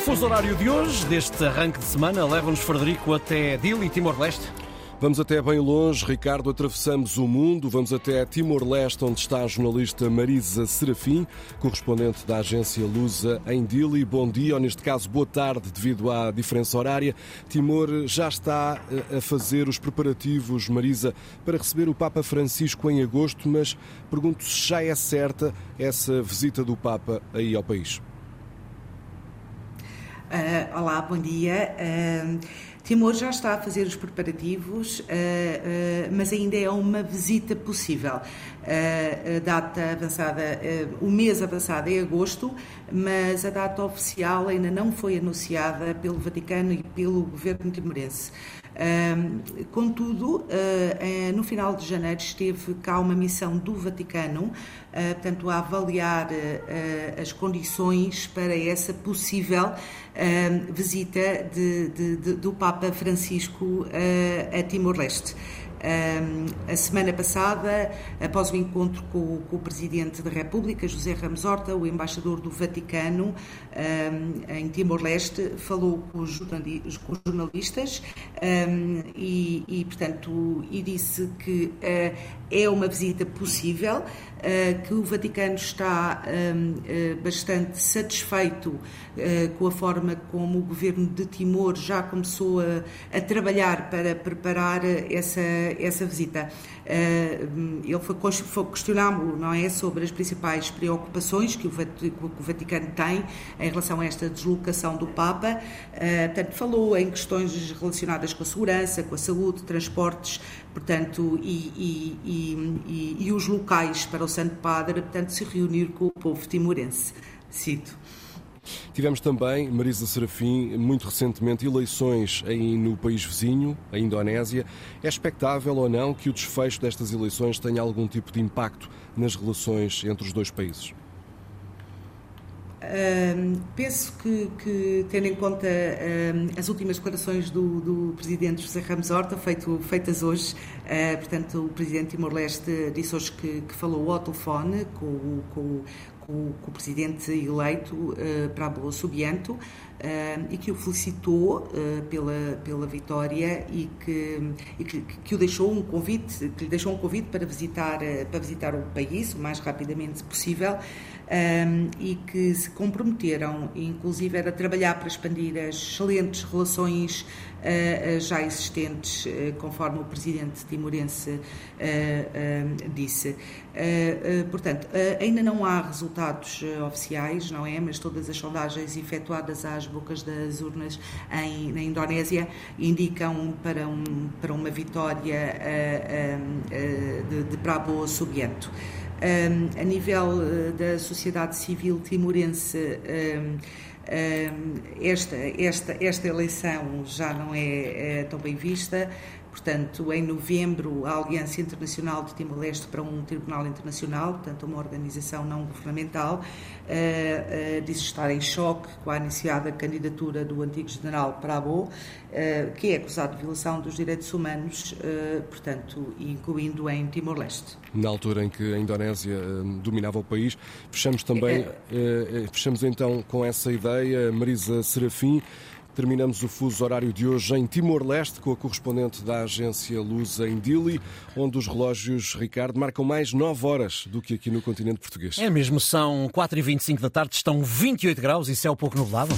o fuso horário de hoje, deste arranque de semana, leva-nos Frederico até Dili, Timor-Leste. Vamos até bem longe, Ricardo, atravessamos o mundo, vamos até Timor-Leste, onde está a jornalista Marisa Serafim, correspondente da agência Lusa em Dili. Bom dia, ou neste caso, boa tarde, devido à diferença horária. Timor já está eh, a fazer os preparativos, Marisa, para receber o Papa Francisco em agosto, mas pergunto se já é certa essa visita do Papa aí ao país. Uh, olá, bom dia. Uh, Timor já está a fazer os preparativos, uh, mas ainda é uma visita possível. a data avançada, o mês avançado é agosto, mas a data oficial ainda não foi anunciada pelo Vaticano e pelo governo timorense. Contudo, uh, no final de janeiro esteve cá uma missão do Vaticano, uh, portanto, a avaliar uh, as condições para essa possível visita de, de, de, do Papa Francisco a Timor-Leste a semana passada, após o encontro com, o Presidente da República, José Ramos Horta, o embaixador do Vaticano em Timor-Leste, falou com os, jornalistas e, e, portanto, e disse que uh, é uma visita possível, uh, que o Vaticano está uh, bastante satisfeito com a forma como o governo de Timor já começou a, a trabalhar para preparar essa essa visita. Eh, ele foi, foi questioná-lo, não é, sobre as principais preocupações que o, Vaticano tem em relação a esta deslocação do Papa. Eh, portanto, falou em questões relacionadas com a segurança, com a saúde, transportes, portanto, e, e, e, e os locais para o Santo Padre, portanto, se reunir com o povo timorense. Cito. Tivemos também, Marisa Serafim, muito recentemente, eleições aí no país vizinho, a Indonésia. É expectável ou não que o desfecho destas eleições tenha algum tipo de impacto nas relações entre os dois países? Uh, penso que, que, tendo em conta uh, as últimas declarações do, do, Presidente José Ramos Horta, feito, feitas hoje, uh, portanto, o Presidente Timor-Leste disse hoje que, que, falou ao telefone com, com, com, com o presidente eleito uh, Pablo Subianto uh, e que o felicitou uh, pela, pela vitória e, que, e que, que, o deixou um convite, que lhe deixou um convite para visitar, para visitar o país o mais rapidamente possível e que se comprometeram, inclusive, a trabalhar para expandir as excelentes relações já existentes, conforme o presidente timorense disse. portanto, ainda não há resultados oficiais, não é? Mas todas as sondagens efetuadas às bocas das urnas em, na Indonésia indicam para, um, para uma vitória de, de Prabowo Subianto. Um, a nível uh, da sociedade civil timorense, um, um, esta, esta, esta eleição já não é, é tão bem vista. Portanto, em novembro, a Aliança Internacional de Timor-Leste para um Tribunal Internacional, portanto, uma organização não governamental, uh, uh, disse estar em choque com a anunciada candidatura do antigo general Prabo, uh, que é acusado de violação dos direitos humanos, portanto, incluindo em Timor-Leste. Na altura em que a Indonésia dominava o país, fechamos também, fechamos então com essa ideia, Marisa Serafim. Terminamos o fuso horário de hoje em Timor-Leste com a correspondente da agência Luz em Dili, onde os relógios, Ricardo, marcam mais 9 horas do que aqui no continente português. É mesmo, são 4h25 da tarde, estão 28 graus e céu pouco nublado.